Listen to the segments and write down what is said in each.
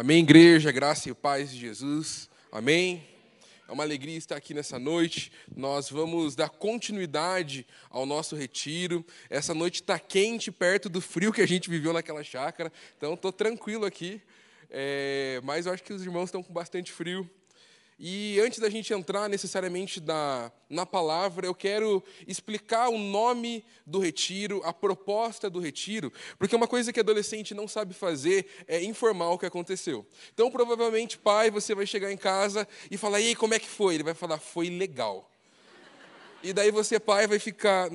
Amém, igreja, graça e paz de Jesus. Amém. É uma alegria estar aqui nessa noite. Nós vamos dar continuidade ao nosso retiro. Essa noite está quente, perto do frio que a gente viveu naquela chácara. Então, estou tranquilo aqui. É, mas eu acho que os irmãos estão com bastante frio. E antes da gente entrar necessariamente na, na palavra, eu quero explicar o nome do retiro, a proposta do retiro, porque uma coisa que adolescente não sabe fazer é informar o que aconteceu. Então, provavelmente, pai, você vai chegar em casa e falar: e aí, como é que foi? Ele vai falar: foi legal. E daí você, pai, vai ficar: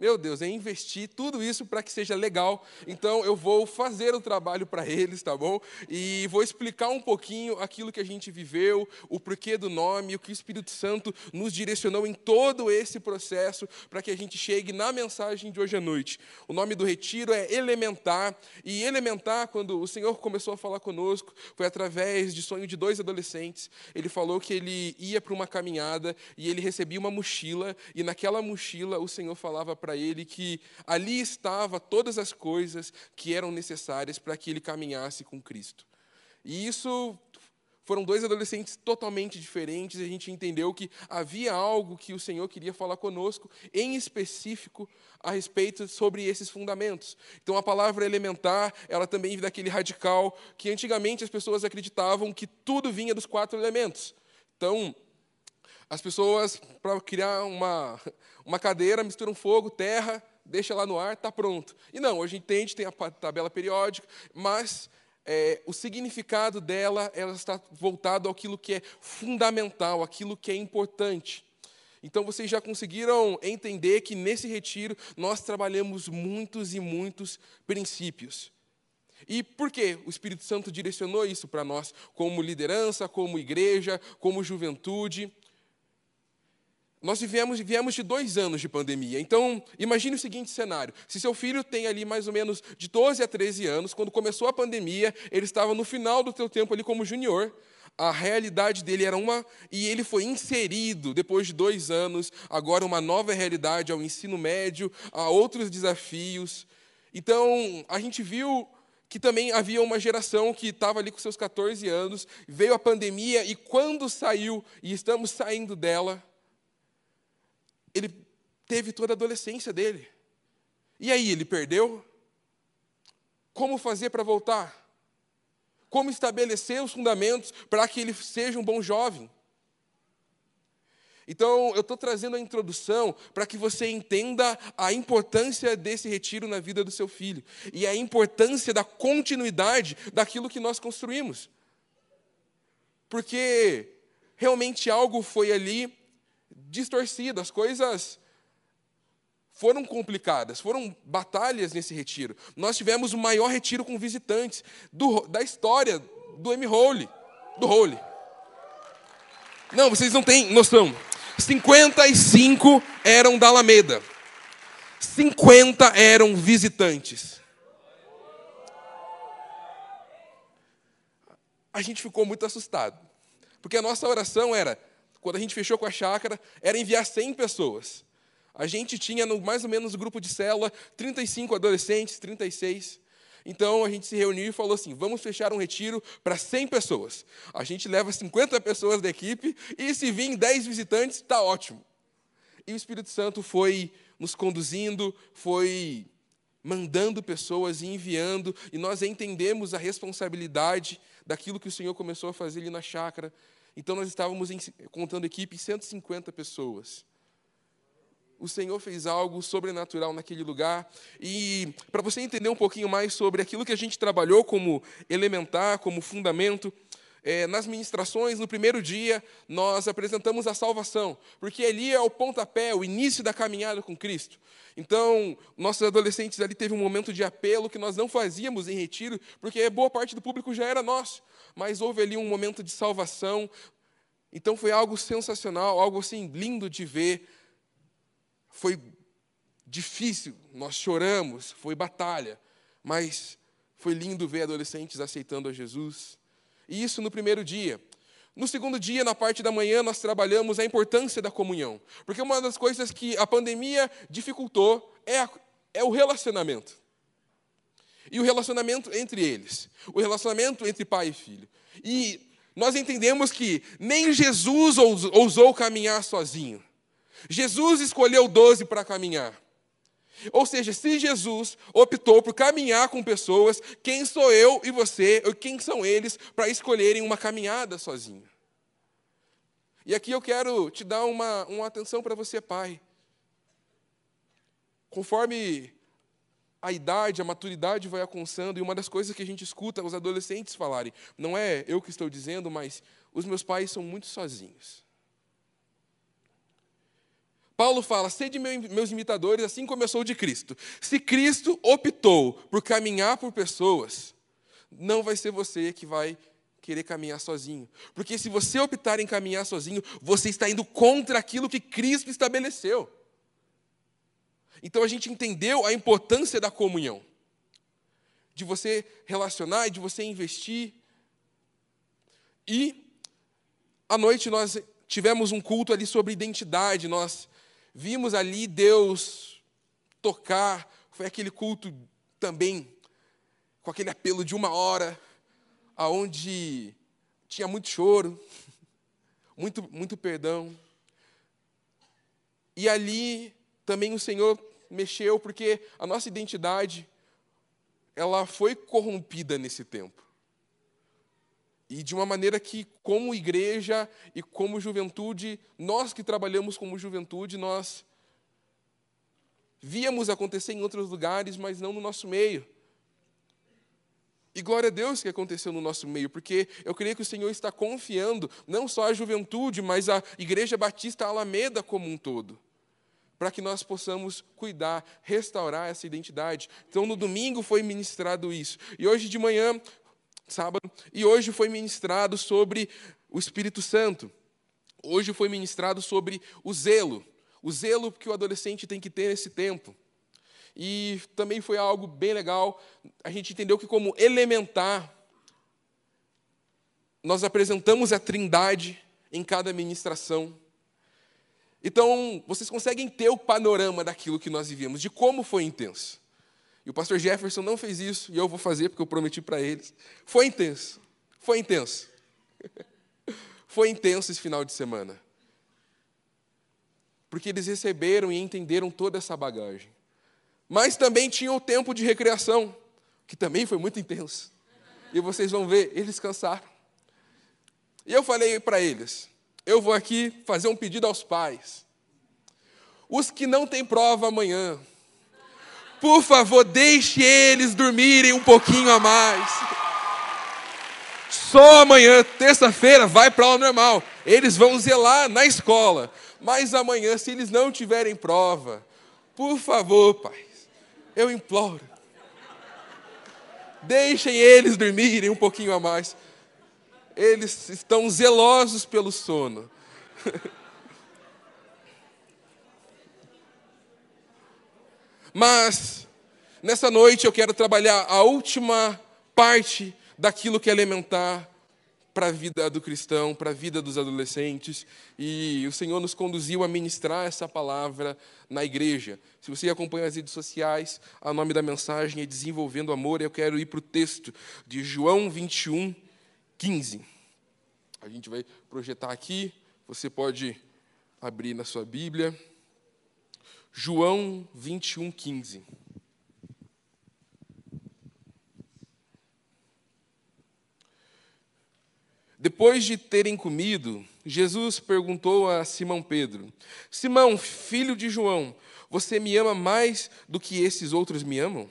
meu Deus, é investir tudo isso para que seja legal. Então eu vou fazer o trabalho para eles, tá bom? E vou explicar um pouquinho aquilo que a gente viveu, o porquê do nome, o que o Espírito Santo nos direcionou em todo esse processo para que a gente chegue na mensagem de hoje à noite. O nome do retiro é Elementar, e Elementar, quando o Senhor começou a falar conosco, foi através de sonho de dois adolescentes. Ele falou que ele ia para uma caminhada e ele recebia uma mochila, e naquela mochila o Senhor falava para para ele que ali estava todas as coisas que eram necessárias para que ele caminhasse com Cristo. E isso foram dois adolescentes totalmente diferentes, e a gente entendeu que havia algo que o Senhor queria falar conosco, em específico, a respeito sobre esses fundamentos. Então, a palavra elementar, ela também vem daquele radical que antigamente as pessoas acreditavam que tudo vinha dos quatro elementos. Então, as pessoas, para criar uma, uma cadeira, misturam fogo, terra, deixa lá no ar, está pronto. E não, hoje entende, tem a tabela periódica, mas é, o significado dela ela está voltado àquilo que é fundamental, aquilo que é importante. Então vocês já conseguiram entender que nesse retiro nós trabalhamos muitos e muitos princípios. E por que o Espírito Santo direcionou isso para nós, como liderança, como igreja, como juventude? Nós vivemos, viemos de dois anos de pandemia. Então, imagine o seguinte cenário: se seu filho tem ali mais ou menos de 12 a 13 anos, quando começou a pandemia, ele estava no final do seu tempo ali como junior. A realidade dele era uma, e ele foi inserido depois de dois anos, agora uma nova realidade ao ensino médio, a outros desafios. Então, a gente viu que também havia uma geração que estava ali com seus 14 anos, veio a pandemia e quando saiu, e estamos saindo dela, ele teve toda a adolescência dele. E aí, ele perdeu? Como fazer para voltar? Como estabelecer os fundamentos para que ele seja um bom jovem? Então, eu estou trazendo a introdução para que você entenda a importância desse retiro na vida do seu filho e a importância da continuidade daquilo que nós construímos. Porque realmente algo foi ali distorcida, as coisas foram complicadas, foram batalhas nesse retiro. Nós tivemos o maior retiro com visitantes do, da história do M. Hole, do Hole. Não, vocês não têm noção. 55 eram da Alameda. 50 eram visitantes. A gente ficou muito assustado. Porque a nossa oração era: quando a gente fechou com a chácara, era enviar 100 pessoas. A gente tinha, no, mais ou menos, no grupo de célula, 35 adolescentes, 36. Então a gente se reuniu e falou assim: vamos fechar um retiro para 100 pessoas. A gente leva 50 pessoas da equipe e se vir 10 visitantes, está ótimo. E o Espírito Santo foi nos conduzindo, foi mandando pessoas e enviando, e nós entendemos a responsabilidade daquilo que o Senhor começou a fazer ali na chácara, então nós estávamos em, contando equipe 150 pessoas. O Senhor fez algo sobrenatural naquele lugar. E para você entender um pouquinho mais sobre aquilo que a gente trabalhou como elementar, como fundamento, é, nas ministrações, no primeiro dia, nós apresentamos a salvação, porque ali é o pontapé, o início da caminhada com Cristo. Então, nossos adolescentes ali teve um momento de apelo que nós não fazíamos em retiro, porque boa parte do público já era nosso, mas houve ali um momento de salvação. Então foi algo sensacional, algo assim lindo de ver. Foi difícil, nós choramos, foi batalha, mas foi lindo ver adolescentes aceitando a Jesus. E isso no primeiro dia. No segundo dia, na parte da manhã, nós trabalhamos a importância da comunhão. Porque uma das coisas que a pandemia dificultou é, a, é o relacionamento. e o relacionamento entre eles, o relacionamento entre pai e filho. E nós entendemos que nem Jesus ousou caminhar sozinho. Jesus escolheu doze para caminhar. Ou seja, se Jesus optou por caminhar com pessoas, quem sou eu e você, ou quem são eles para escolherem uma caminhada sozinho? E aqui eu quero te dar uma, uma atenção para você, pai. Conforme a idade, a maturidade vai alcançando, e uma das coisas que a gente escuta os adolescentes falarem, não é eu que estou dizendo, mas os meus pais são muito sozinhos. Paulo fala: sede meus imitadores, assim sou de Cristo. Se Cristo optou por caminhar por pessoas, não vai ser você que vai querer caminhar sozinho. Porque se você optar em caminhar sozinho, você está indo contra aquilo que Cristo estabeleceu. Então a gente entendeu a importância da comunhão, de você relacionar e de você investir. E à noite nós tivemos um culto ali sobre identidade, nós Vimos ali Deus tocar, foi aquele culto também com aquele apelo de uma hora, aonde tinha muito choro, muito, muito perdão. E ali também o Senhor mexeu, porque a nossa identidade, ela foi corrompida nesse tempo. E de uma maneira que, como igreja e como juventude, nós que trabalhamos como juventude, nós víamos acontecer em outros lugares, mas não no nosso meio. E glória a Deus que aconteceu no nosso meio, porque eu creio que o Senhor está confiando não só a juventude, mas a Igreja Batista Alameda como um todo, para que nós possamos cuidar, restaurar essa identidade. Então, no domingo foi ministrado isso. E hoje de manhã sábado, e hoje foi ministrado sobre o Espírito Santo. Hoje foi ministrado sobre o zelo, o zelo que o adolescente tem que ter nesse tempo. E também foi algo bem legal, a gente entendeu que, como elementar, nós apresentamos a trindade em cada ministração. Então, vocês conseguem ter o panorama daquilo que nós vivemos, de como foi intenso. E o pastor Jefferson não fez isso, e eu vou fazer porque eu prometi para eles. Foi intenso. Foi intenso. Foi intenso esse final de semana. Porque eles receberam e entenderam toda essa bagagem. Mas também tinha o tempo de recreação, que também foi muito intenso. E vocês vão ver, eles cansaram. E eu falei para eles: eu vou aqui fazer um pedido aos pais. Os que não têm prova amanhã, por favor, deixe eles dormirem um pouquinho a mais. Só amanhã, terça-feira, vai para o normal. Eles vão zelar na escola. Mas amanhã, se eles não tiverem prova, por favor, pai, eu imploro. Deixem eles dormirem um pouquinho a mais. Eles estão zelosos pelo sono. Mas, nessa noite, eu quero trabalhar a última parte daquilo que é elementar para a vida do cristão, para a vida dos adolescentes, e o Senhor nos conduziu a ministrar essa palavra na igreja. Se você acompanha as redes sociais, o nome da mensagem é Desenvolvendo Amor, eu quero ir para o texto de João 21, 15. A gente vai projetar aqui, você pode abrir na sua Bíblia. João 21, 15. Depois de terem comido, Jesus perguntou a Simão Pedro: Simão, filho de João, você me ama mais do que esses outros me amam?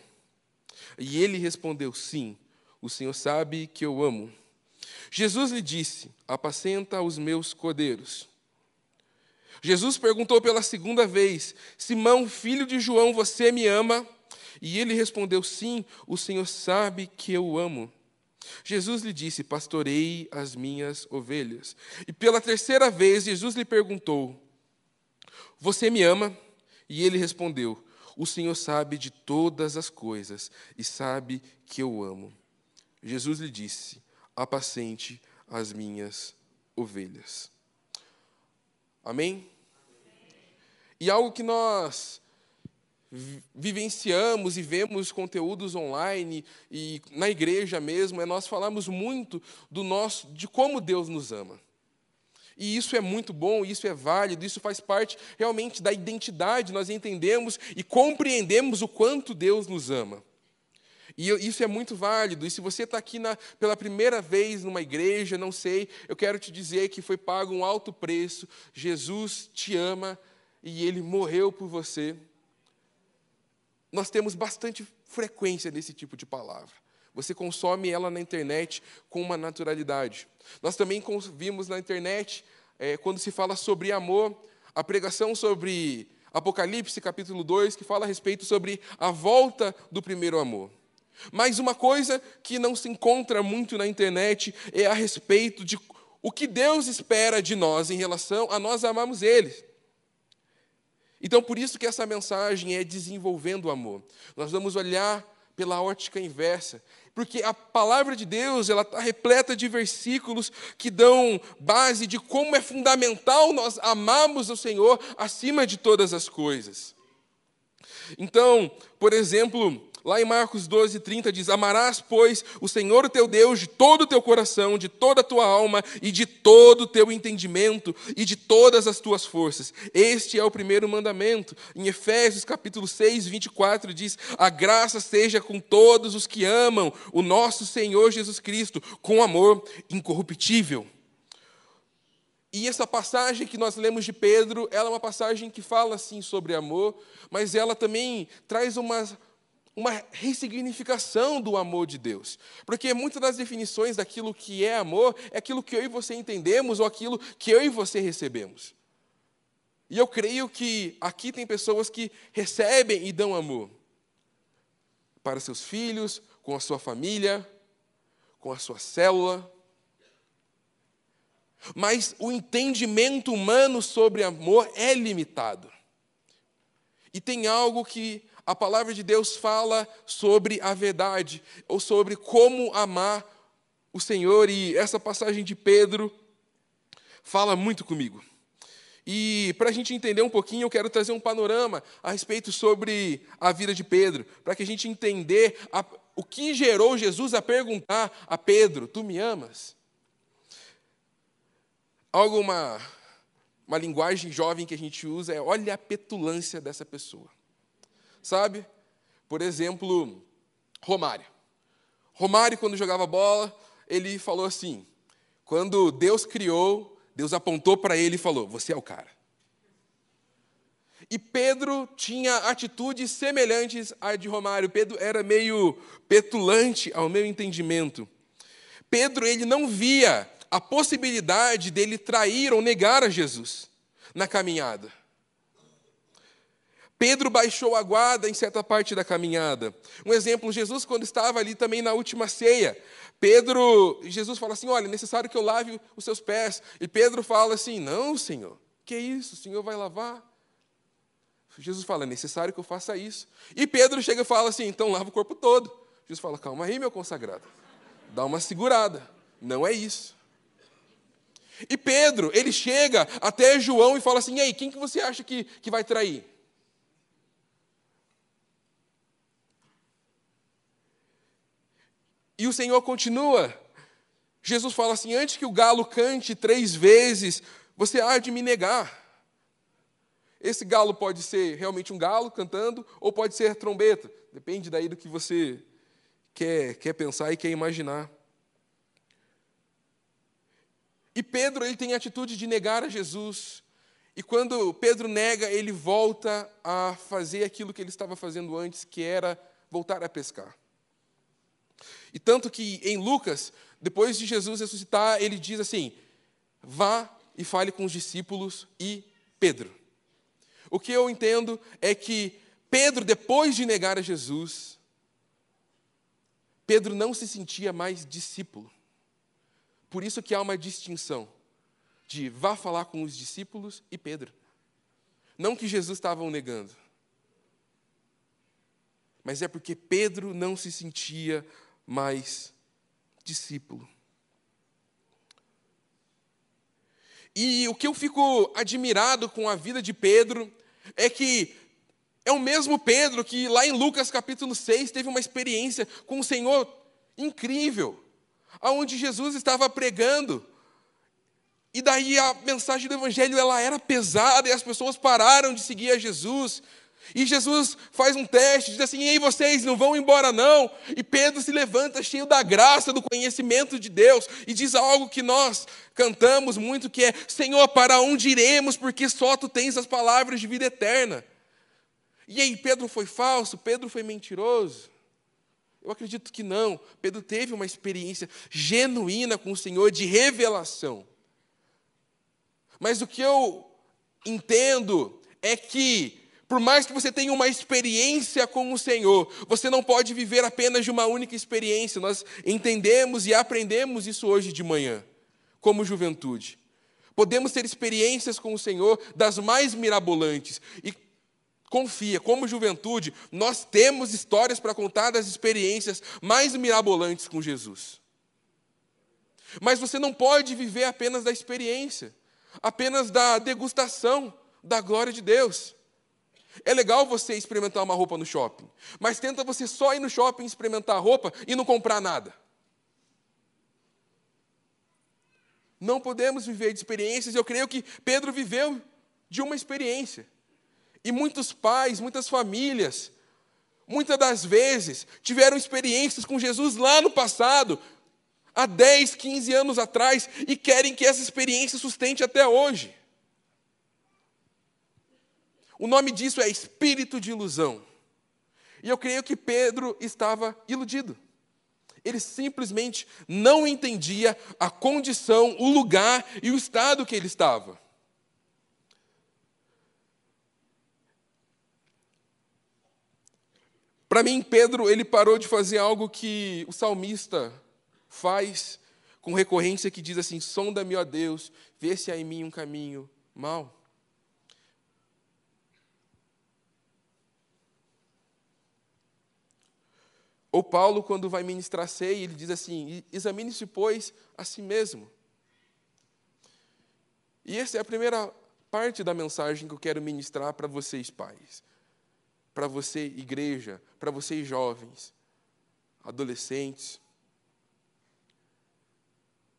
E ele respondeu: Sim, o Senhor sabe que eu amo. Jesus lhe disse: Apacenta os meus cordeiros. Jesus perguntou pela segunda vez: Simão, filho de João, você me ama? E ele respondeu: Sim, o Senhor sabe que eu amo. Jesus lhe disse: Pastorei as minhas ovelhas. E pela terceira vez, Jesus lhe perguntou: Você me ama? E ele respondeu: O Senhor sabe de todas as coisas e sabe que eu amo. Jesus lhe disse: Apacente as minhas ovelhas. Amém? E algo que nós vivenciamos e vemos conteúdos online e na igreja mesmo, é nós falamos muito do nosso, de como Deus nos ama. E isso é muito bom, isso é válido, isso faz parte realmente da identidade, nós entendemos e compreendemos o quanto Deus nos ama. E isso é muito válido. E se você está aqui na, pela primeira vez numa igreja, não sei, eu quero te dizer que foi pago um alto preço. Jesus te ama e ele morreu por você. Nós temos bastante frequência desse tipo de palavra. Você consome ela na internet com uma naturalidade. Nós também vimos na internet, é, quando se fala sobre amor, a pregação sobre Apocalipse, capítulo 2, que fala a respeito sobre a volta do primeiro amor. Mas uma coisa que não se encontra muito na internet é a respeito de o que Deus espera de nós em relação a nós amarmos Ele. Então, por isso que essa mensagem é desenvolvendo o amor. Nós vamos olhar pela ótica inversa, porque a palavra de Deus ela está repleta de versículos que dão base de como é fundamental nós amarmos o Senhor acima de todas as coisas. Então, por exemplo, Lá em Marcos 12, 30 diz: Amarás, pois, o Senhor teu Deus de todo o teu coração, de toda a tua alma e de todo o teu entendimento e de todas as tuas forças. Este é o primeiro mandamento. Em Efésios capítulo 6, 24 diz: A graça seja com todos os que amam o nosso Senhor Jesus Cristo, com amor incorruptível. E essa passagem que nós lemos de Pedro, ela é uma passagem que fala assim sobre amor, mas ela também traz uma uma ressignificação do amor de Deus. Porque muitas das definições daquilo que é amor é aquilo que eu e você entendemos ou aquilo que eu e você recebemos. E eu creio que aqui tem pessoas que recebem e dão amor para seus filhos, com a sua família, com a sua célula. Mas o entendimento humano sobre amor é limitado. E tem algo que a palavra de Deus fala sobre a verdade, ou sobre como amar o Senhor, e essa passagem de Pedro fala muito comigo. E para a gente entender um pouquinho, eu quero trazer um panorama a respeito sobre a vida de Pedro, para que a gente entender a, o que gerou Jesus a perguntar a Pedro: Tu me amas? Algo, uma, uma linguagem jovem que a gente usa é: olha a petulância dessa pessoa. Sabe? Por exemplo, Romário. Romário, quando jogava bola, ele falou assim: quando Deus criou, Deus apontou para ele e falou: Você é o cara. E Pedro tinha atitudes semelhantes à de Romário. Pedro era meio petulante, ao meu entendimento. Pedro ele não via a possibilidade dele trair ou negar a Jesus na caminhada. Pedro baixou a guarda em certa parte da caminhada. Um exemplo, Jesus, quando estava ali também na última ceia, Pedro, Jesus fala assim: Olha, é necessário que eu lave os seus pés. E Pedro fala assim: Não, Senhor, que isso? O Senhor vai lavar? Jesus fala: É necessário que eu faça isso. E Pedro chega e fala assim: Então lava o corpo todo. Jesus fala: Calma aí, meu consagrado. Dá uma segurada. Não é isso. E Pedro, ele chega até João e fala assim: E aí, quem que você acha que, que vai trair? E o Senhor continua. Jesus fala assim: antes que o galo cante três vezes, você há de me negar. Esse galo pode ser realmente um galo cantando, ou pode ser trombeta. Depende daí do que você quer, quer pensar e quer imaginar. E Pedro ele tem a atitude de negar a Jesus. E quando Pedro nega, ele volta a fazer aquilo que ele estava fazendo antes, que era voltar a pescar. E tanto que em Lucas, depois de Jesus ressuscitar, ele diz assim: vá e fale com os discípulos e Pedro. O que eu entendo é que Pedro, depois de negar a Jesus, Pedro não se sentia mais discípulo. Por isso que há uma distinção de vá falar com os discípulos e Pedro. Não que Jesus estava o negando, mas é porque Pedro não se sentia mais discípulo. E o que eu fico admirado com a vida de Pedro é que É o mesmo Pedro que lá em Lucas capítulo 6 teve uma experiência com o Senhor incrível, aonde Jesus estava pregando. E daí a mensagem do evangelho ela era pesada e as pessoas pararam de seguir a Jesus. E Jesus faz um teste, diz assim: Ei, vocês não vão embora, não. E Pedro se levanta cheio da graça, do conhecimento de Deus, e diz algo que nós cantamos muito: que é, Senhor, para onde iremos, porque só tu tens as palavras de vida eterna. E aí, Pedro foi falso? Pedro foi mentiroso? Eu acredito que não. Pedro teve uma experiência genuína com o Senhor de revelação. Mas o que eu entendo é que por mais que você tenha uma experiência com o Senhor, você não pode viver apenas de uma única experiência. Nós entendemos e aprendemos isso hoje de manhã, como juventude. Podemos ter experiências com o Senhor das mais mirabolantes. E confia, como juventude, nós temos histórias para contar das experiências mais mirabolantes com Jesus. Mas você não pode viver apenas da experiência, apenas da degustação da glória de Deus. É legal você experimentar uma roupa no shopping, mas tenta você só ir no shopping experimentar a roupa e não comprar nada. Não podemos viver de experiências, eu creio que Pedro viveu de uma experiência. E muitos pais, muitas famílias, muitas das vezes, tiveram experiências com Jesus lá no passado, há 10, 15 anos atrás, e querem que essa experiência sustente até hoje. O nome disso é espírito de ilusão. E eu creio que Pedro estava iludido. Ele simplesmente não entendia a condição, o lugar e o estado que ele estava. Para mim, Pedro, ele parou de fazer algo que o salmista faz com recorrência que diz assim: "Sonda-me, ó Deus, vê se há em mim um caminho mau". Ou Paulo, quando vai ministrar ceia, ele diz assim: examine-se, pois, a si mesmo. E essa é a primeira parte da mensagem que eu quero ministrar para vocês, pais, para você, igreja, para vocês, jovens, adolescentes.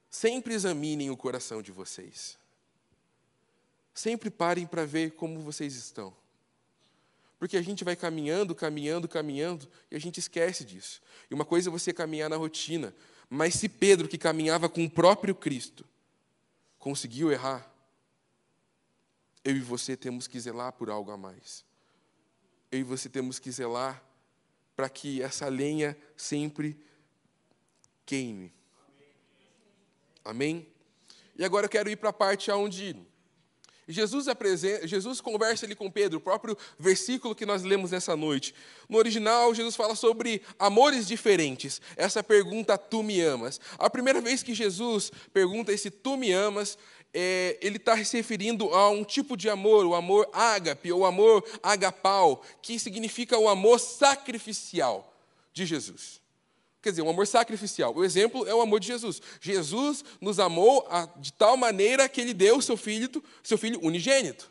Sempre examinem o coração de vocês. Sempre parem para ver como vocês estão. Porque a gente vai caminhando, caminhando, caminhando, e a gente esquece disso. E uma coisa é você caminhar na rotina, mas se Pedro, que caminhava com o próprio Cristo, conseguiu errar, eu e você temos que zelar por algo a mais. Eu e você temos que zelar para que essa lenha sempre queime. Amém? E agora eu quero ir para a parte onde Jesus, apresenta, Jesus conversa ali com Pedro, o próprio versículo que nós lemos nessa noite. No original, Jesus fala sobre amores diferentes. Essa pergunta, tu me amas. A primeira vez que Jesus pergunta esse tu me amas, é, ele está se referindo a um tipo de amor, o amor ágape, ou amor agapau, que significa o amor sacrificial de Jesus. Quer dizer, um amor sacrificial. O exemplo é o amor de Jesus. Jesus nos amou de tal maneira que ele deu o seu filho, seu filho unigênito.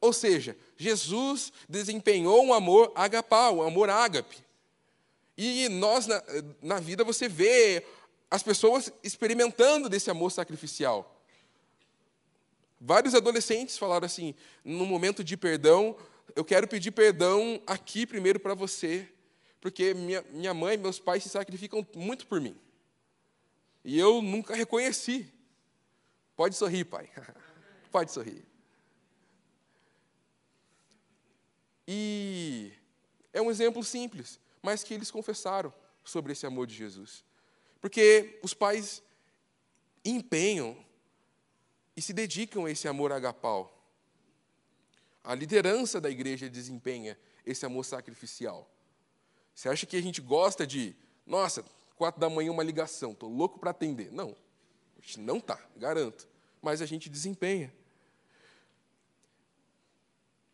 Ou seja, Jesus desempenhou um amor agapau, um amor ágape. E nós, na, na vida, você vê as pessoas experimentando desse amor sacrificial. Vários adolescentes falaram assim: no momento de perdão, eu quero pedir perdão aqui primeiro para você, porque minha, minha mãe meus pais se sacrificam muito por mim. E eu nunca reconheci. Pode sorrir, pai. Pode sorrir. E é um exemplo simples, mas que eles confessaram sobre esse amor de Jesus. Porque os pais empenham e se dedicam a esse amor agapau. A liderança da igreja desempenha esse amor sacrificial. Você acha que a gente gosta de, nossa, quatro da manhã uma ligação, estou louco para atender? Não, a gente não está, garanto. Mas a gente desempenha.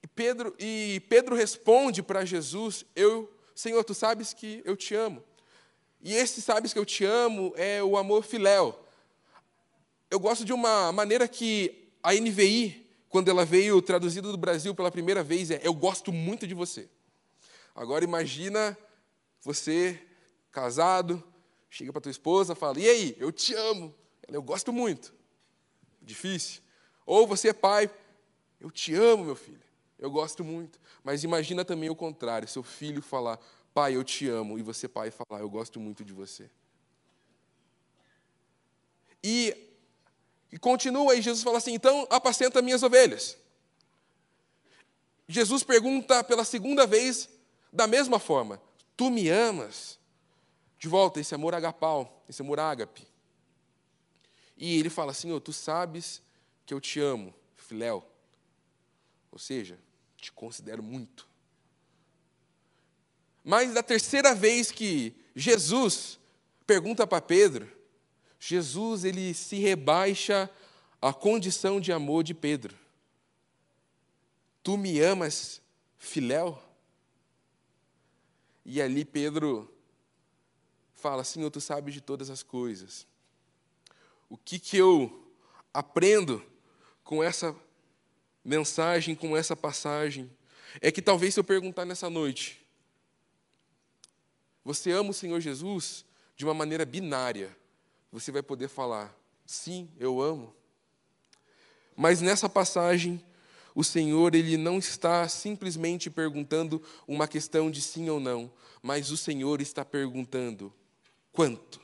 E Pedro, e Pedro responde para Jesus: Eu, Senhor, tu sabes que eu te amo. E esse sabes que eu te amo é o amor filéu. Eu gosto de uma maneira que a NVI quando ela veio traduzida do Brasil pela primeira vez, é Eu gosto muito de você. Agora imagina você casado, chega para tua esposa, fala: "E aí, eu te amo". Ela: "Eu gosto muito". Difícil. Ou você é pai, eu te amo, meu filho. Eu gosto muito. Mas imagina também o contrário, seu filho falar: "Pai, eu te amo", e você pai falar: "Eu gosto muito de você". E, e continua, e Jesus fala assim: então apacenta minhas ovelhas. Jesus pergunta pela segunda vez, da mesma forma: Tu me amas? De volta, esse amor agapau, esse amor ágape. E ele fala: Senhor, tu sabes que eu te amo, filéu. Ou seja, te considero muito. Mas da terceira vez que Jesus pergunta para Pedro, Jesus ele se rebaixa à condição de amor de Pedro. Tu me amas, filéu? E ali Pedro fala: Senhor, tu sabes de todas as coisas. O que, que eu aprendo com essa mensagem, com essa passagem, é que talvez se eu perguntar nessa noite, você ama o Senhor Jesus de uma maneira binária, você vai poder falar: sim, eu amo. Mas nessa passagem, o Senhor ele não está simplesmente perguntando uma questão de sim ou não, mas o Senhor está perguntando quanto.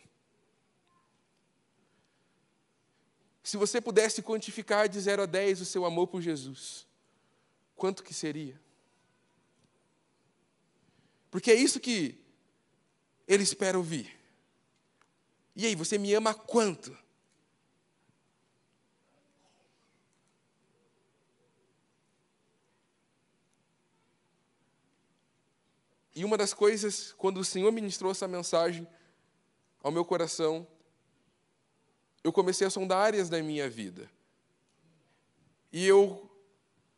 Se você pudesse quantificar de 0 a 10 o seu amor por Jesus, quanto que seria? Porque é isso que ele espera ouvir. E aí, você me ama quanto? E uma das coisas, quando o Senhor ministrou essa mensagem ao meu coração, eu comecei a sondar áreas da minha vida. E eu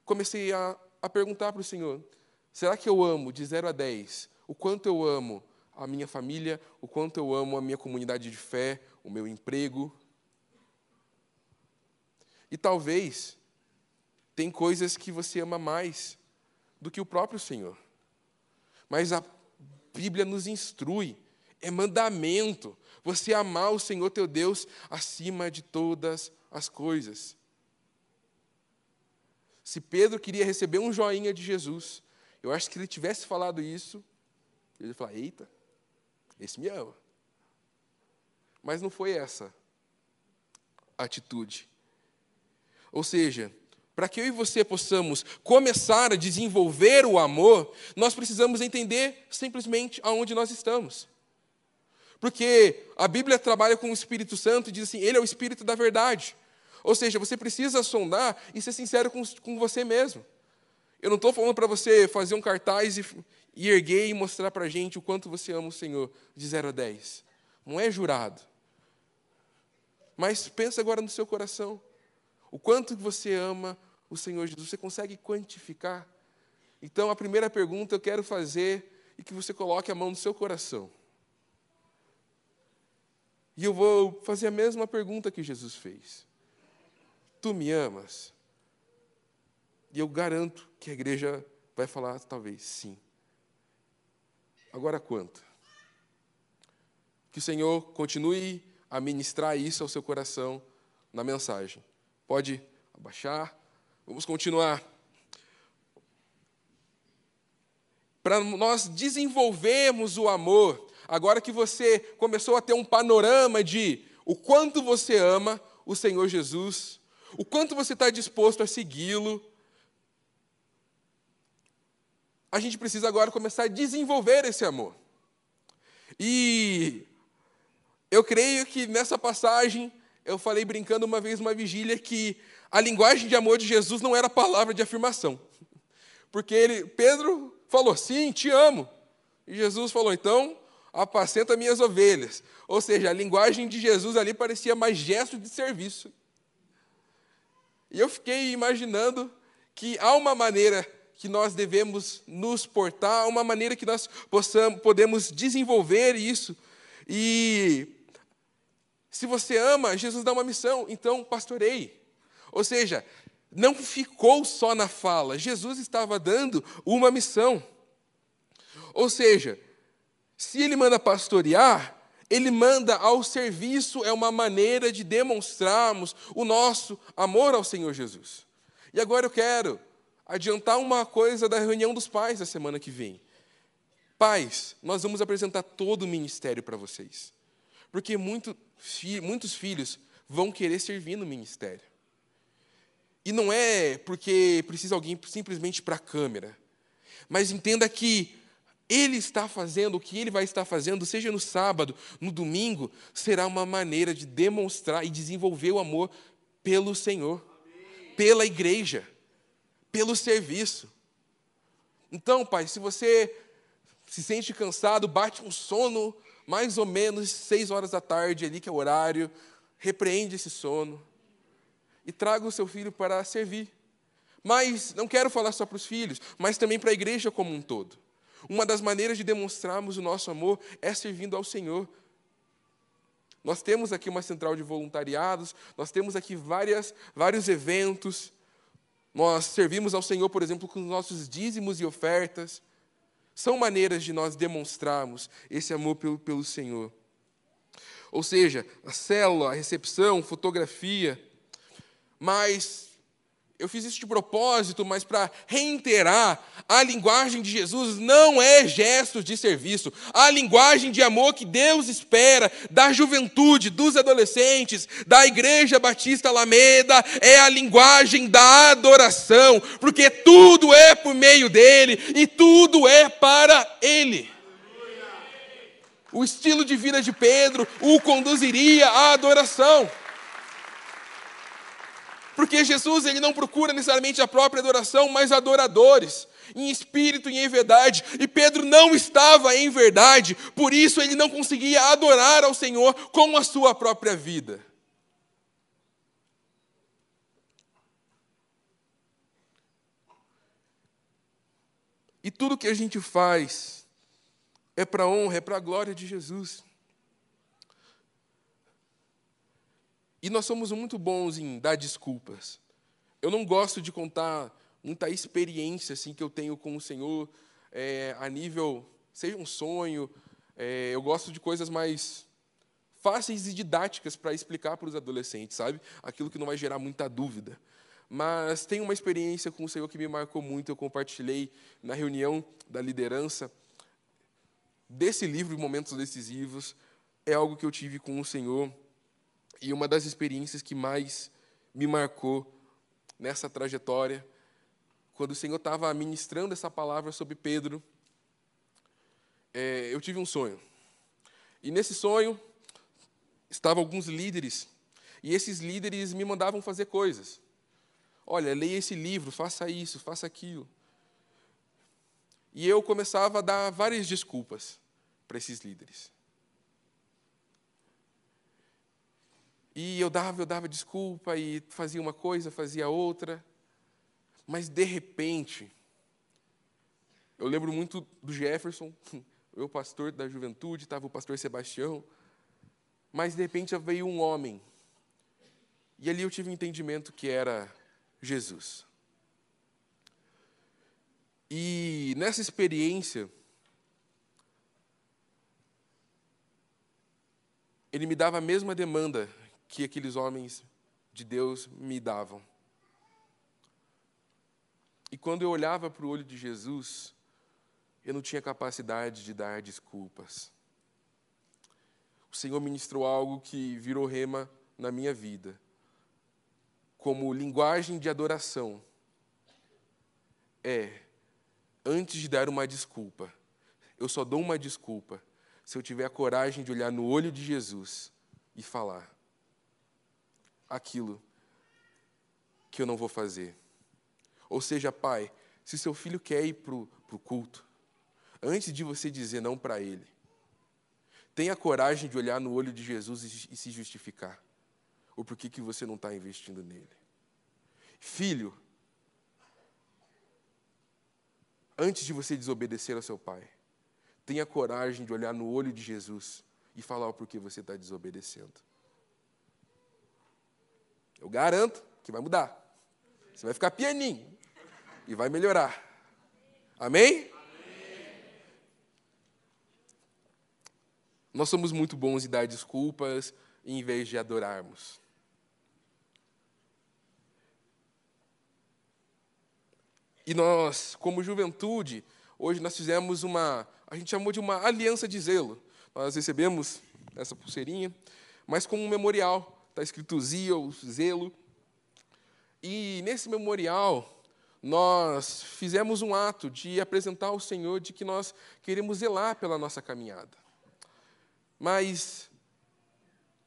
comecei a, a perguntar para o Senhor: será que eu amo de 0 a 10? O quanto eu amo a minha família, o quanto eu amo a minha comunidade de fé, o meu emprego. E talvez tem coisas que você ama mais do que o próprio Senhor. Mas a Bíblia nos instrui, é mandamento, você amar o Senhor teu Deus acima de todas as coisas. Se Pedro queria receber um joinha de Jesus, eu acho que ele tivesse falado isso, ele ia falar: eita, esse me ama. Mas não foi essa a atitude. Ou seja, para que eu e você possamos começar a desenvolver o amor, nós precisamos entender simplesmente aonde nós estamos. Porque a Bíblia trabalha com o Espírito Santo e diz assim: Ele é o Espírito da verdade. Ou seja, você precisa sondar e ser sincero com, com você mesmo. Eu não estou falando para você fazer um cartaz e, e erguer e mostrar para a gente o quanto você ama o Senhor, de 0 a 10. Não é jurado. Mas pensa agora no seu coração. O quanto você ama o Senhor Jesus. Você consegue quantificar? Então, a primeira pergunta eu quero fazer e que você coloque a mão no seu coração. E eu vou fazer a mesma pergunta que Jesus fez. Tu me amas? E eu garanto que a igreja vai falar, talvez, sim. Agora quanto? Que o Senhor continue a ministrar isso ao seu coração na mensagem. Pode abaixar. Vamos continuar. Para nós desenvolvermos o amor, agora que você começou a ter um panorama de o quanto você ama o Senhor Jesus, o quanto você está disposto a segui-lo, a gente precisa agora começar a desenvolver esse amor. E eu creio que nessa passagem, eu falei brincando uma vez uma vigília que a linguagem de amor de Jesus não era palavra de afirmação. Porque ele, Pedro falou: "Sim, te amo". E Jesus falou: "Então, apacenta minhas ovelhas". Ou seja, a linguagem de Jesus ali parecia mais gesto de serviço. E eu fiquei imaginando que há uma maneira que nós devemos nos portar, uma maneira que nós possamos, podemos desenvolver isso. E se você ama, Jesus dá uma missão, então pastorei. Ou seja, não ficou só na fala, Jesus estava dando uma missão. Ou seja, se ele manda pastorear, ele manda ao serviço, é uma maneira de demonstrarmos o nosso amor ao Senhor Jesus. E agora eu quero adiantar uma coisa da reunião dos pais da semana que vem. Pais, nós vamos apresentar todo o ministério para vocês. Porque muito, muitos filhos vão querer servir no ministério. E não é porque precisa alguém simplesmente para a câmera. Mas entenda que ele está fazendo, o que ele vai estar fazendo, seja no sábado, no domingo, será uma maneira de demonstrar e desenvolver o amor pelo Senhor, pela igreja, pelo serviço. Então, pai, se você se sente cansado, bate um sono, mais ou menos seis horas da tarde, ali que é o horário, repreende esse sono e traga o seu filho para servir. Mas não quero falar só para os filhos, mas também para a igreja como um todo. Uma das maneiras de demonstrarmos o nosso amor é servindo ao Senhor. Nós temos aqui uma central de voluntariados, nós temos aqui várias, vários eventos. Nós servimos ao Senhor, por exemplo, com os nossos dízimos e ofertas. São maneiras de nós demonstrarmos esse amor pelo, pelo Senhor. Ou seja, a célula, a recepção, fotografia. Mas eu fiz isso de propósito, mas para reiterar, a linguagem de Jesus não é gestos de serviço. A linguagem de amor que Deus espera da juventude, dos adolescentes, da Igreja Batista Alameda, é a linguagem da adoração, porque tudo é por meio dele e tudo é para ele. O estilo de vida de Pedro o conduziria à adoração. Porque Jesus ele não procura necessariamente a própria adoração, mas adoradores, em espírito e em verdade. E Pedro não estava em verdade, por isso ele não conseguia adorar ao Senhor com a sua própria vida. E tudo que a gente faz é para a honra, é para a glória de Jesus. E nós somos muito bons em dar desculpas. Eu não gosto de contar muita experiência assim que eu tenho com o Senhor é, a nível, seja um sonho. É, eu gosto de coisas mais fáceis e didáticas para explicar para os adolescentes, sabe? Aquilo que não vai gerar muita dúvida. Mas tem uma experiência com o Senhor que me marcou muito. Eu compartilhei na reunião da liderança desse livro, Momentos Decisivos. É algo que eu tive com o Senhor e uma das experiências que mais me marcou nessa trajetória, quando o Senhor estava ministrando essa palavra sobre Pedro, é, eu tive um sonho. E nesse sonho estavam alguns líderes, e esses líderes me mandavam fazer coisas. Olha, leia esse livro, faça isso, faça aquilo. E eu começava a dar várias desculpas para esses líderes. E eu dava, eu dava desculpa e fazia uma coisa, fazia outra. Mas de repente, eu lembro muito do Jefferson, eu pastor da juventude, estava o pastor Sebastião. Mas de repente veio um homem. E ali eu tive um entendimento que era Jesus. E nessa experiência, ele me dava a mesma demanda que aqueles homens de Deus me davam. E quando eu olhava para o olho de Jesus, eu não tinha capacidade de dar desculpas. O Senhor ministrou algo que virou rema na minha vida, como linguagem de adoração. É, antes de dar uma desculpa, eu só dou uma desculpa se eu tiver a coragem de olhar no olho de Jesus e falar: aquilo que eu não vou fazer. Ou seja, pai, se seu filho quer ir para o culto, antes de você dizer não para ele, tenha coragem de olhar no olho de Jesus e, e se justificar. O porquê que você não está investindo nele. Filho, antes de você desobedecer ao seu pai, tenha coragem de olhar no olho de Jesus e falar o porquê você está desobedecendo. Eu garanto que vai mudar. Você vai ficar pianinho e vai melhorar. Amém? Nós somos muito bons em dar desculpas em vez de adorarmos. E nós, como juventude, hoje nós fizemos uma, a gente chamou de uma aliança de zelo. Nós recebemos essa pulseirinha, mas como um memorial, está escrito Zio, zelo. E nesse memorial, nós fizemos um ato de apresentar ao Senhor de que nós queremos zelar pela nossa caminhada. Mas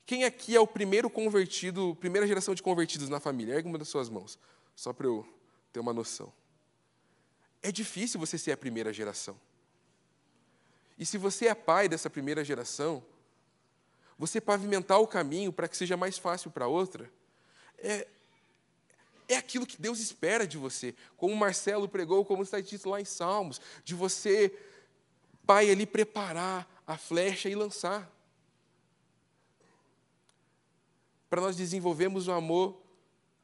quem aqui é o primeiro convertido, primeira geração de convertidos na família? Ergue uma das suas mãos, só para eu ter uma noção. É difícil você ser a primeira geração. E se você é pai dessa primeira geração, você pavimentar o caminho para que seja mais fácil para outra, é, é aquilo que Deus espera de você. Como Marcelo pregou, como está dito lá em Salmos, de você, pai, ali preparar a flecha e lançar. Para nós desenvolvermos o amor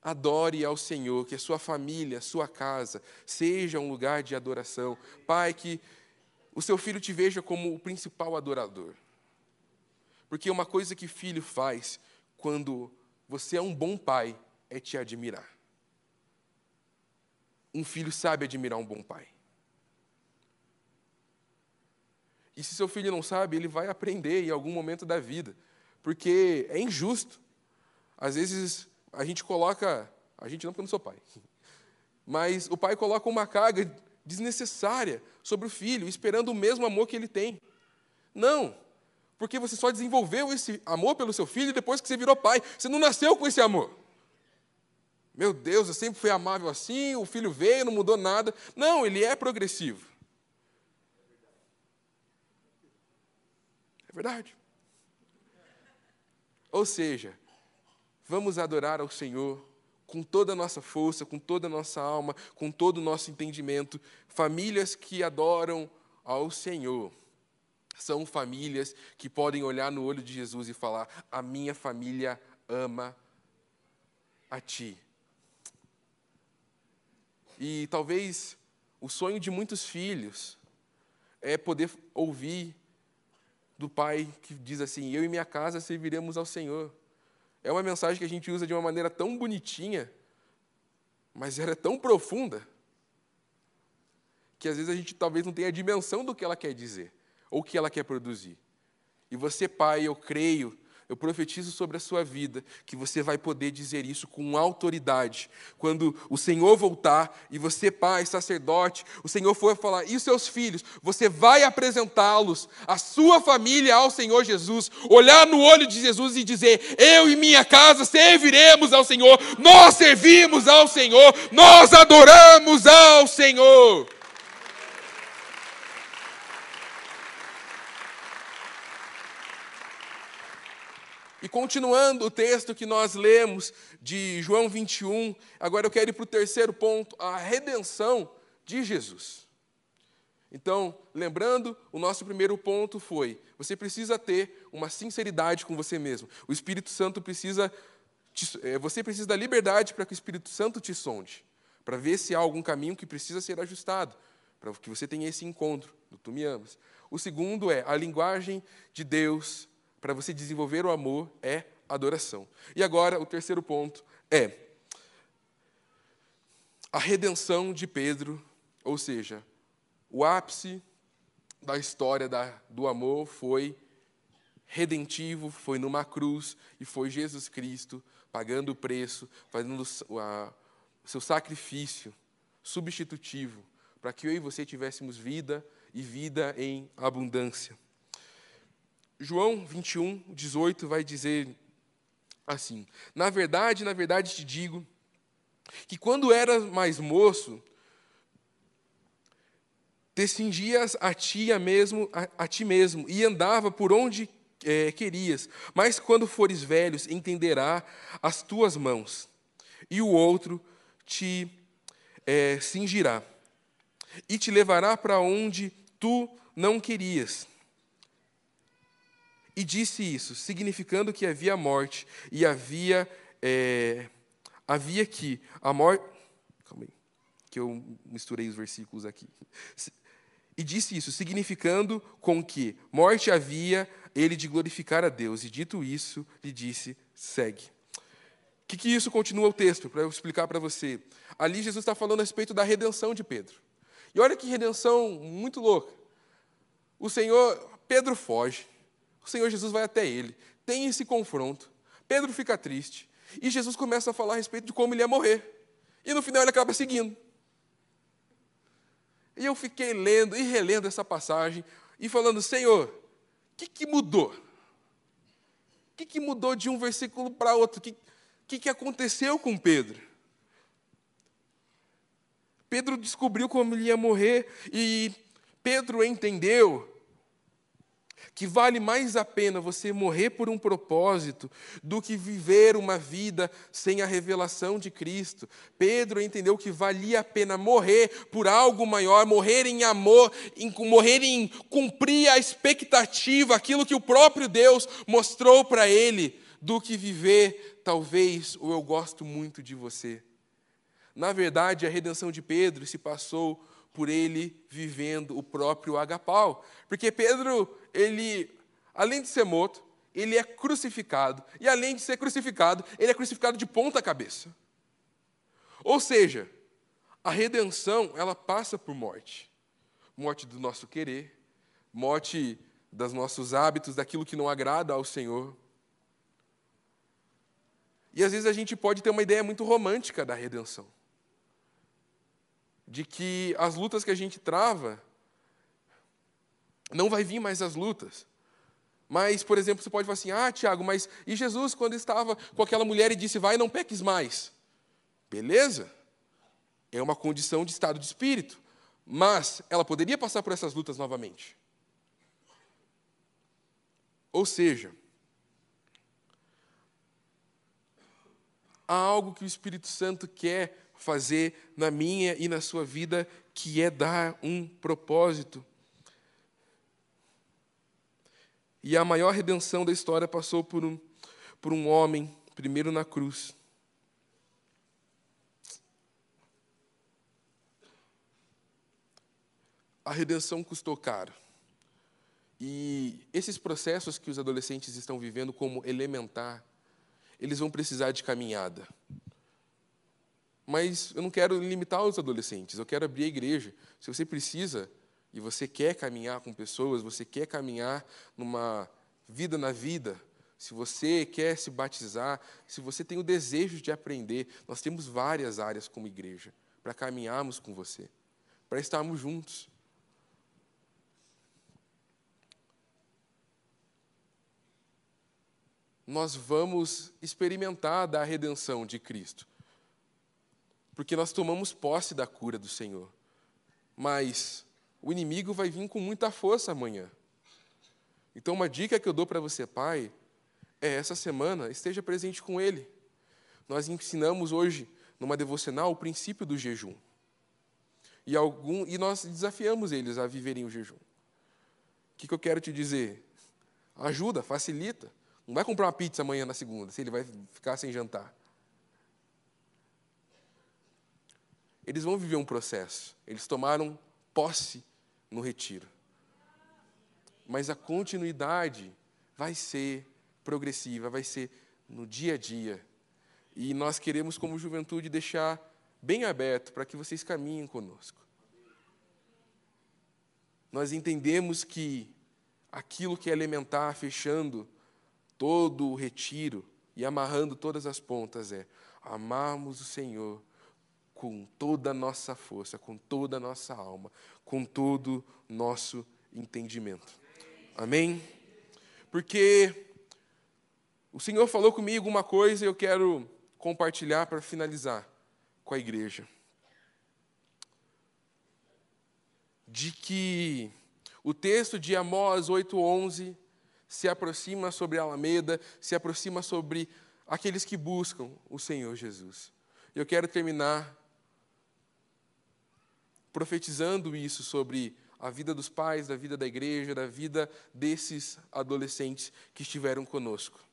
Adore ao Senhor, que a sua família, a sua casa, seja um lugar de adoração. Pai, que o seu filho te veja como o principal adorador. Porque uma coisa que filho faz quando você é um bom pai é te admirar. Um filho sabe admirar um bom pai. E se seu filho não sabe, ele vai aprender em algum momento da vida, porque é injusto. Às vezes a gente coloca, a gente não porque eu não sou pai, mas o pai coloca uma carga desnecessária sobre o filho, esperando o mesmo amor que ele tem. Não, porque você só desenvolveu esse amor pelo seu filho depois que você virou pai. Você não nasceu com esse amor. Meu Deus, eu sempre fui amável assim, o filho veio, não mudou nada. Não, ele é progressivo. É verdade. Ou seja, Vamos adorar ao Senhor com toda a nossa força, com toda a nossa alma, com todo o nosso entendimento. Famílias que adoram ao Senhor são famílias que podem olhar no olho de Jesus e falar: A minha família ama a Ti. E talvez o sonho de muitos filhos é poder ouvir do pai que diz assim: Eu e minha casa serviremos ao Senhor. É uma mensagem que a gente usa de uma maneira tão bonitinha, mas ela é tão profunda, que às vezes a gente talvez não tenha a dimensão do que ela quer dizer, ou o que ela quer produzir. E você, pai, eu creio eu profetizo sobre a sua vida que você vai poder dizer isso com autoridade. Quando o Senhor voltar e você, pai, sacerdote, o Senhor for falar, e os seus filhos, você vai apresentá-los, a sua família ao Senhor Jesus, olhar no olho de Jesus e dizer: Eu e minha casa serviremos ao Senhor, nós servimos ao Senhor, nós adoramos ao Senhor. E continuando o texto que nós lemos de João 21, agora eu quero ir para o terceiro ponto, a redenção de Jesus. Então, lembrando, o nosso primeiro ponto foi: você precisa ter uma sinceridade com você mesmo. O Espírito Santo precisa, é, você precisa da liberdade para que o Espírito Santo te sonde, para ver se há algum caminho que precisa ser ajustado, para que você tenha esse encontro do Tu Me Amas. O segundo é a linguagem de Deus para você desenvolver o amor é adoração. E agora, o terceiro ponto é a redenção de Pedro, ou seja, o ápice da história da, do amor foi redentivo, foi numa cruz e foi Jesus Cristo pagando o preço, fazendo o seu sacrifício substitutivo, para que eu e você tivéssemos vida e vida em abundância. João 21, 18 vai dizer assim: Na verdade, na verdade te digo que quando eras mais moço, te cingias a ti, a, mesmo, a, a ti mesmo e andava por onde é, querias, mas quando fores velhos, entenderá as tuas mãos, e o outro te é, cingirá, e te levará para onde tu não querias. E disse isso, significando que havia morte e havia, é, havia que a morte, Calma aí, que eu misturei os versículos aqui. E disse isso, significando com que morte havia ele de glorificar a Deus. E dito isso, lhe disse: segue. O que, que isso continua o texto, para eu explicar para você? Ali Jesus está falando a respeito da redenção de Pedro. E olha que redenção muito louca. O Senhor, Pedro foge, o Senhor Jesus vai até ele, tem esse confronto. Pedro fica triste, e Jesus começa a falar a respeito de como ele ia morrer. E no final ele acaba seguindo. E eu fiquei lendo e relendo essa passagem e falando: Senhor, o que, que mudou? O que, que mudou de um versículo para outro? O que, que, que aconteceu com Pedro? Pedro descobriu como ele ia morrer e Pedro entendeu que vale mais a pena você morrer por um propósito do que viver uma vida sem a revelação de Cristo. Pedro entendeu que valia a pena morrer por algo maior, morrer em amor, em, morrer em cumprir a expectativa, aquilo que o próprio Deus mostrou para ele, do que viver, talvez, o eu gosto muito de você. Na verdade, a redenção de Pedro se passou por ele vivendo o próprio agapau. Porque Pedro, ele, além de ser morto, ele é crucificado. E além de ser crucificado, ele é crucificado de ponta cabeça. Ou seja, a redenção, ela passa por morte. Morte do nosso querer, morte dos nossos hábitos, daquilo que não agrada ao Senhor. E às vezes a gente pode ter uma ideia muito romântica da redenção de que as lutas que a gente trava, não vai vir mais as lutas. Mas, por exemplo, você pode falar assim: ah, Tiago, mas e Jesus, quando estava com aquela mulher e disse, vai, não peques mais? Beleza? É uma condição de estado de espírito. Mas ela poderia passar por essas lutas novamente. Ou seja, há algo que o Espírito Santo quer fazer na minha e na sua vida, que é dar um propósito. E a maior redenção da história passou por um, por um homem, primeiro na cruz. A redenção custou caro. E esses processos que os adolescentes estão vivendo como elementar, eles vão precisar de caminhada. Mas eu não quero limitar os adolescentes, eu quero abrir a igreja. Se você precisa e você quer caminhar com pessoas, você quer caminhar numa vida na vida, se você quer se batizar, se você tem o desejo de aprender, nós temos várias áreas como igreja para caminharmos com você, para estarmos juntos. Nós vamos experimentar da redenção de Cristo porque nós tomamos posse da cura do Senhor. Mas o inimigo vai vir com muita força amanhã. Então, uma dica que eu dou para você, pai, é essa semana esteja presente com ele. Nós ensinamos hoje, numa devocional, o princípio do jejum. E, algum, e nós desafiamos eles a viverem o jejum. O que, que eu quero te dizer? Ajuda, facilita. Não vai comprar uma pizza amanhã na segunda, se ele vai ficar sem jantar. Eles vão viver um processo. Eles tomaram posse no retiro. Mas a continuidade vai ser progressiva, vai ser no dia a dia. E nós queremos, como juventude, deixar bem aberto para que vocês caminhem conosco. Nós entendemos que aquilo que é elementar, fechando todo o retiro e amarrando todas as pontas, é amarmos o Senhor com toda a nossa força, com toda a nossa alma, com todo o nosso entendimento. Amém? Porque o Senhor falou comigo uma coisa e eu quero compartilhar para finalizar com a igreja. De que o texto de Amós 8:11 se aproxima sobre Alameda, se aproxima sobre aqueles que buscam o Senhor Jesus. Eu quero terminar profetizando isso sobre a vida dos pais, da vida da igreja, da vida desses adolescentes que estiveram conosco.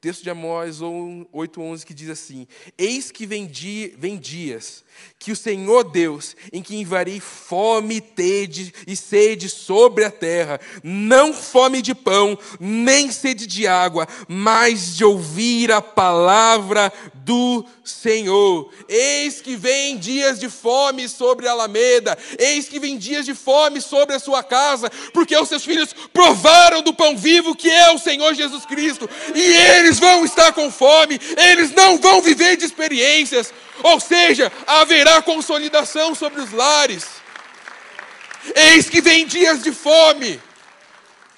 Texto de Amós 8,11 que diz assim: Eis que vem, dia, vem dias que o Senhor Deus, em que enviarei fome tede e sede sobre a terra, não fome de pão, nem sede de água, mas de ouvir a palavra do Senhor. Eis que vem dias de fome sobre a Alameda, eis que vem dias de fome sobre a sua casa, porque os seus filhos provaram do pão vivo que é o Senhor Jesus Cristo, e eles vão estar com fome, eles não vão viver de experiências, ou seja, haverá consolidação sobre os lares. Eis que vem dias de fome.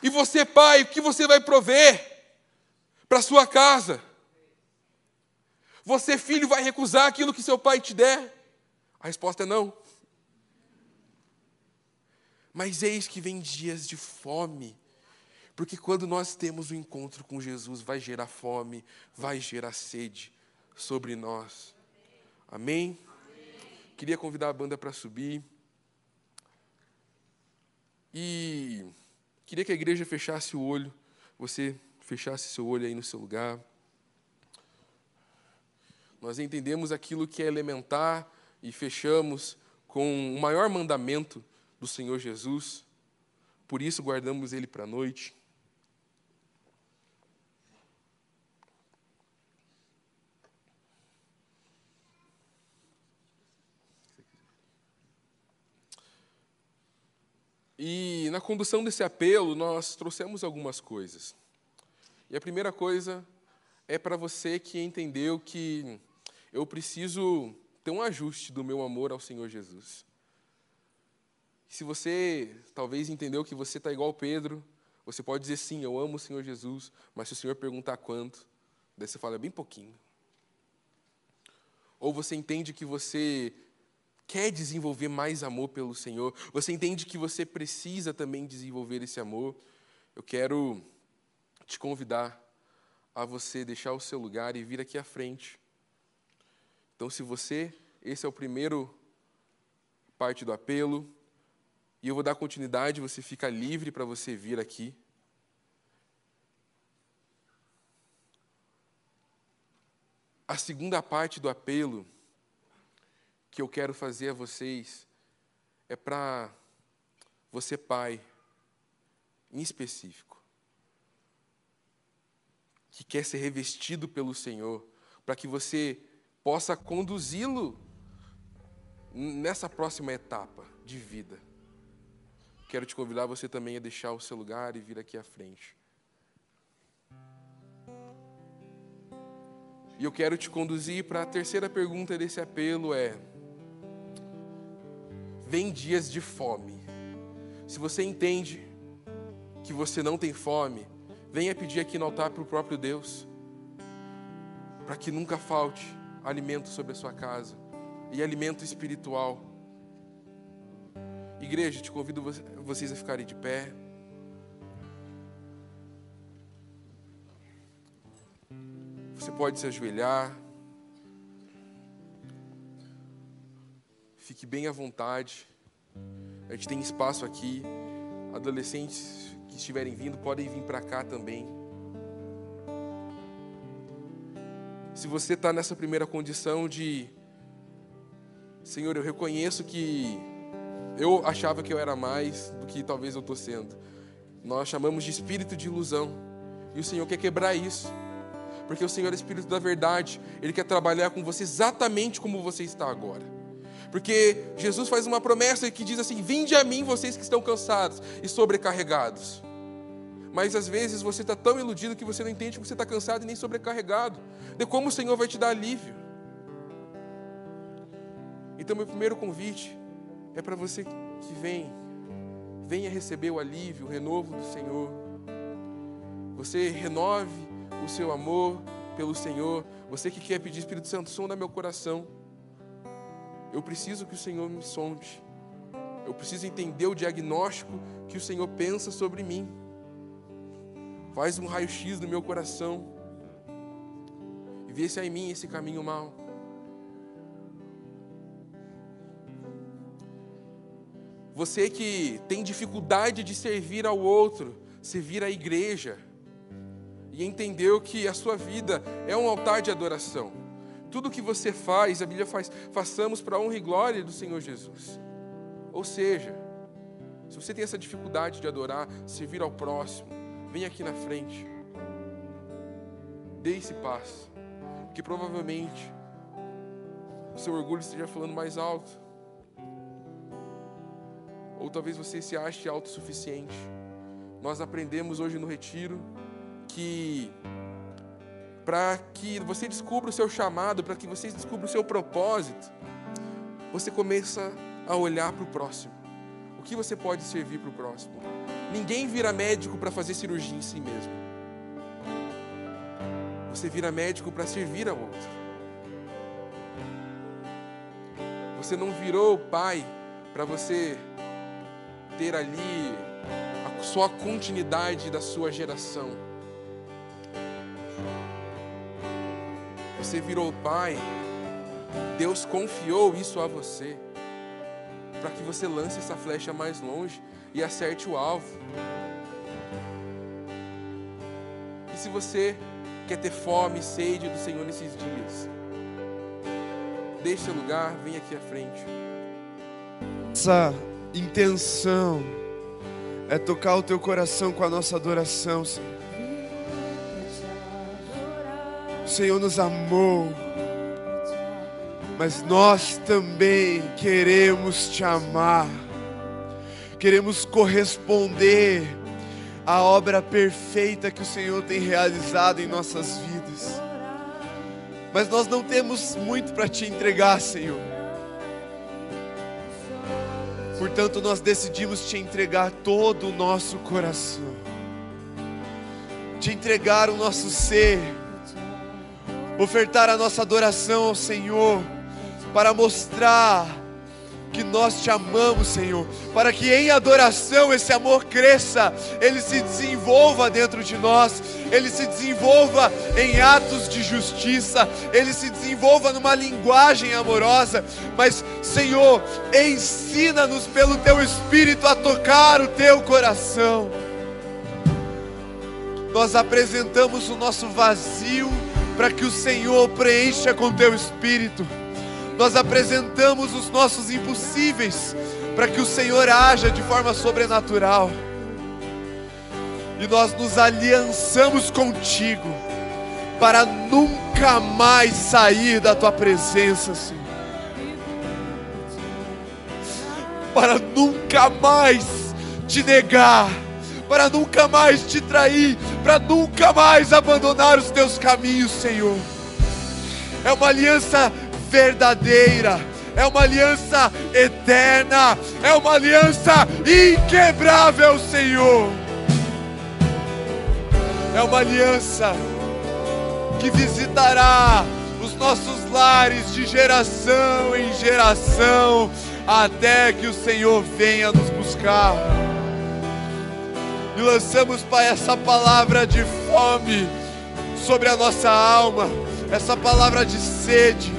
E você, pai, o que você vai prover para sua casa? Você, filho, vai recusar aquilo que seu pai te der? A resposta é não. Mas eis que vem dias de fome. Porque quando nós temos o um encontro com Jesus, vai gerar fome, vai gerar sede sobre nós. Amém? Amém. Queria convidar a banda para subir. E queria que a igreja fechasse o olho, você fechasse seu olho aí no seu lugar. Nós entendemos aquilo que é elementar e fechamos com o maior mandamento do Senhor Jesus. Por isso guardamos ele para a noite. E na condução desse apelo, nós trouxemos algumas coisas. E a primeira coisa é para você que entendeu que eu preciso ter um ajuste do meu amor ao Senhor Jesus. Se você talvez entendeu que você está igual Pedro, você pode dizer sim, eu amo o Senhor Jesus, mas se o Senhor perguntar quanto, daí você fala bem pouquinho. Ou você entende que você quer desenvolver mais amor pelo Senhor, você entende que você precisa também desenvolver esse amor, eu quero te convidar a você deixar o seu lugar e vir aqui à frente. Então, se você, esse é o primeiro parte do apelo, e eu vou dar continuidade, você fica livre para você vir aqui. A segunda parte do apelo que eu quero fazer a vocês é para você, pai, em específico, que quer ser revestido pelo Senhor, para que você possa conduzi-lo nessa próxima etapa de vida. Quero te convidar você também a deixar o seu lugar e vir aqui à frente. E eu quero te conduzir para a terceira pergunta desse apelo é: vem dias de fome. Se você entende que você não tem fome, venha pedir aqui no altar para o próprio Deus, para que nunca falte alimento sobre a sua casa e alimento espiritual. Igreja, te convido vocês a ficarem de pé. Você pode se ajoelhar. Fique bem à vontade. A gente tem espaço aqui. Adolescentes que estiverem vindo podem vir para cá também. Se você está nessa primeira condição de, Senhor, eu reconheço que eu achava que eu era mais do que talvez eu estou sendo. Nós chamamos de espírito de ilusão. E o Senhor quer quebrar isso. Porque o Senhor é espírito da verdade. Ele quer trabalhar com você exatamente como você está agora. Porque Jesus faz uma promessa que diz assim: Vinde a mim, vocês que estão cansados e sobrecarregados. Mas às vezes você está tão iludido que você não entende que você está cansado e nem sobrecarregado. De como o Senhor vai te dar alívio. Então, meu primeiro convite é para você que vem, venha receber o alívio, o renovo do Senhor. Você renove o seu amor pelo Senhor. Você que quer pedir Espírito Santo, sonda meu coração. Eu preciso que o Senhor me sonde. Eu preciso entender o diagnóstico que o Senhor pensa sobre mim. Faz um raio-x no meu coração e vê se há em mim esse caminho mau. Você que tem dificuldade de servir ao outro, servir à igreja, e entendeu que a sua vida é um altar de adoração. Tudo que você faz, a Bíblia faz, façamos para a honra e glória do Senhor Jesus. Ou seja, se você tem essa dificuldade de adorar, servir ao próximo, vem aqui na frente. Dê esse passo. Porque provavelmente o seu orgulho esteja falando mais alto. Ou talvez você se ache autossuficiente. Nós aprendemos hoje no retiro que para que você descubra o seu chamado, para que você descubra o seu propósito, você começa a olhar para o próximo. O que você pode servir para o próximo? Ninguém vira médico para fazer cirurgia em si mesmo. Você vira médico para servir ao outro. Você não virou pai para você ter ali a sua continuidade da sua geração. Você virou pai, Deus confiou isso a você para que você lance essa flecha mais longe e acerte o alvo. E se você quer ter fome e sede do Senhor nesses dias, deixe seu lugar, vem aqui à frente. Essa intenção é tocar o teu coração com a nossa adoração, Senhor. Senhor nos amou mas nós também queremos te amar, queremos corresponder à obra perfeita que o Senhor tem realizado em nossas vidas. Mas nós não temos muito para te entregar, Senhor. Portanto, nós decidimos te entregar todo o nosso coração, te entregar o nosso ser, ofertar a nossa adoração ao Senhor para mostrar que nós te amamos, Senhor, para que em adoração esse amor cresça, ele se desenvolva dentro de nós, ele se desenvolva em atos de justiça, ele se desenvolva numa linguagem amorosa, mas, Senhor, ensina-nos pelo teu Espírito a tocar o teu coração. Nós apresentamos o nosso vazio para que o Senhor preencha com teu Espírito nós apresentamos os nossos impossíveis para que o Senhor haja de forma sobrenatural. E nós nos aliançamos contigo para nunca mais sair da tua presença, Senhor. Para nunca mais te negar, para nunca mais te trair, para nunca mais abandonar os teus caminhos, Senhor. É uma aliança verdadeira, é uma aliança eterna, é uma aliança inquebrável, Senhor. É uma aliança que visitará os nossos lares de geração em geração, até que o Senhor venha nos buscar. E lançamos, Pai, essa palavra de fome sobre a nossa alma, essa palavra de sede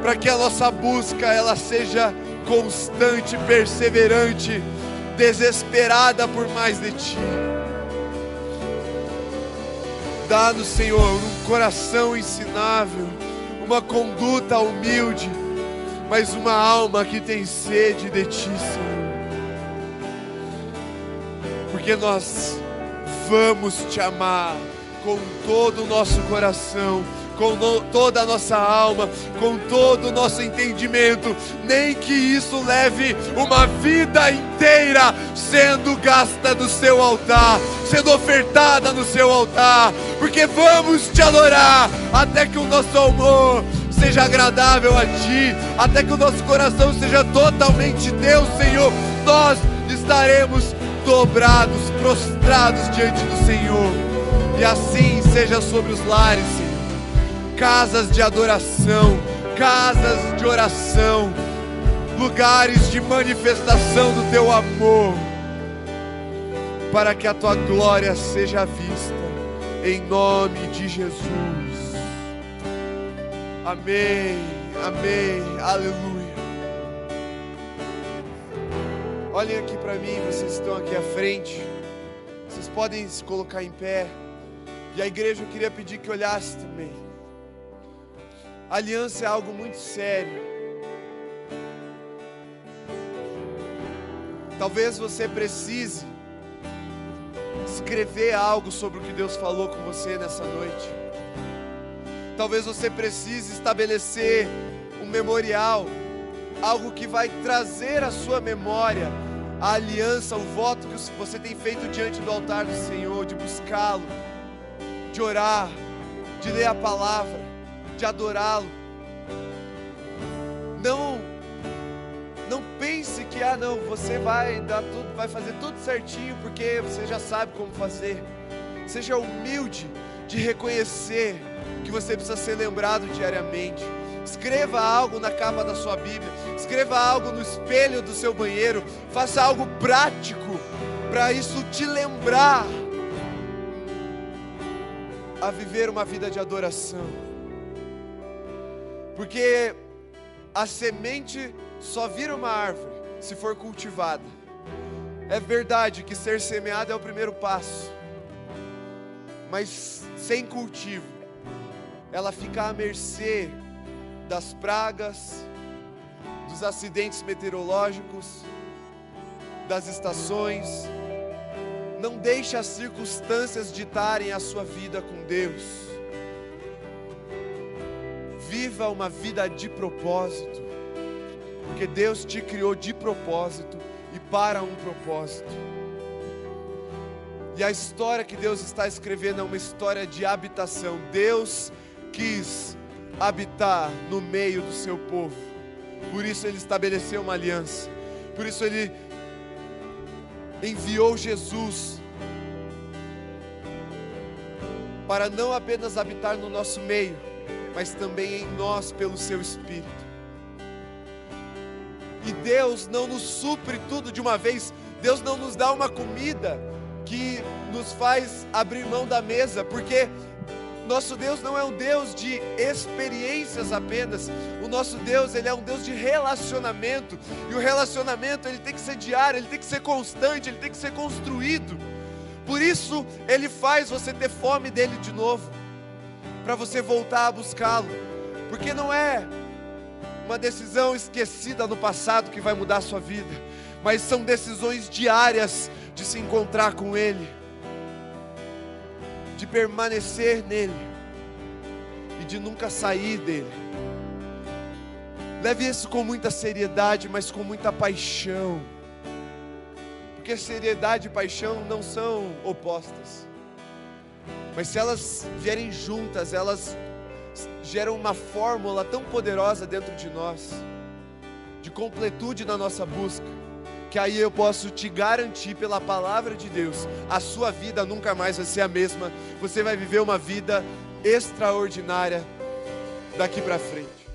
para que a nossa busca ela seja constante, perseverante, desesperada por mais de ti. Dá-nos, Senhor, um coração ensinável, uma conduta humilde, mas uma alma que tem sede de ti, Senhor. Porque nós vamos te amar com todo o nosso coração com no, toda a nossa alma, com todo o nosso entendimento, nem que isso leve uma vida inteira sendo gasta no seu altar, sendo ofertada no seu altar, porque vamos te adorar até que o nosso amor seja agradável a ti, até que o nosso coração seja totalmente Deus, Senhor. Nós estaremos dobrados, prostrados diante do Senhor, e assim seja sobre os lares, Senhor casas de adoração, casas de oração, lugares de manifestação do teu amor, para que a tua glória seja vista, em nome de Jesus. Amém, amém, aleluia. Olhem aqui para mim, vocês estão aqui à frente, vocês podem se colocar em pé. E a igreja eu queria pedir que olhasse também. aliança é algo muito sério. Talvez você precise escrever algo sobre o que Deus falou com você nessa noite. Talvez você precise estabelecer um memorial, algo que vai trazer à sua memória a aliança, o voto que você tem feito diante do altar do Senhor, de buscá-lo, de orar, de ler a palavra, de adorá-lo. Não não pense que ah não, você vai dar tudo, vai fazer tudo certinho porque você já sabe como fazer. Seja humilde de reconhecer que você precisa ser lembrado diariamente. Escreva algo na capa da sua Bíblia, escreva algo no espelho do seu banheiro, faça algo prático para isso te lembrar a viver uma vida de adoração. Porque a semente só vira uma árvore se for cultivada. É verdade que ser semeado é o primeiro passo, mas sem cultivo, ela fica à mercê das pragas, dos acidentes meteorológicos, das estações. Não deixe as circunstâncias ditarem a sua vida com Deus. Viva uma vida de propósito porque Deus te criou de propósito e para um propósito. E a história que Deus está escrevendo é uma história de habitação. Deus quis habitar no meio do seu povo. Por isso ele estabeleceu uma aliança. Por isso ele enviou Jesus para não apenas habitar no nosso meio, mas também em nós pelo seu espírito. E Deus não nos supre tudo de uma vez. Deus não nos dá uma comida que nos faz abrir mão da mesa, porque nosso Deus não é um Deus de experiências apenas. O nosso Deus, ele é um Deus de relacionamento. E o relacionamento, ele tem que ser diário, ele tem que ser constante, ele tem que ser construído. Por isso, ele faz você ter fome dele de novo, para você voltar a buscá-lo. Porque não é uma decisão esquecida no passado que vai mudar a sua vida, mas são decisões diárias de se encontrar com Ele, de permanecer nele e de nunca sair dele. Leve isso com muita seriedade, mas com muita paixão, porque seriedade e paixão não são opostas, mas se elas vierem juntas, elas gera uma fórmula tão poderosa dentro de nós, de completude na nossa busca, que aí eu posso te garantir pela palavra de Deus, a sua vida nunca mais vai ser a mesma, você vai viver uma vida extraordinária daqui para frente.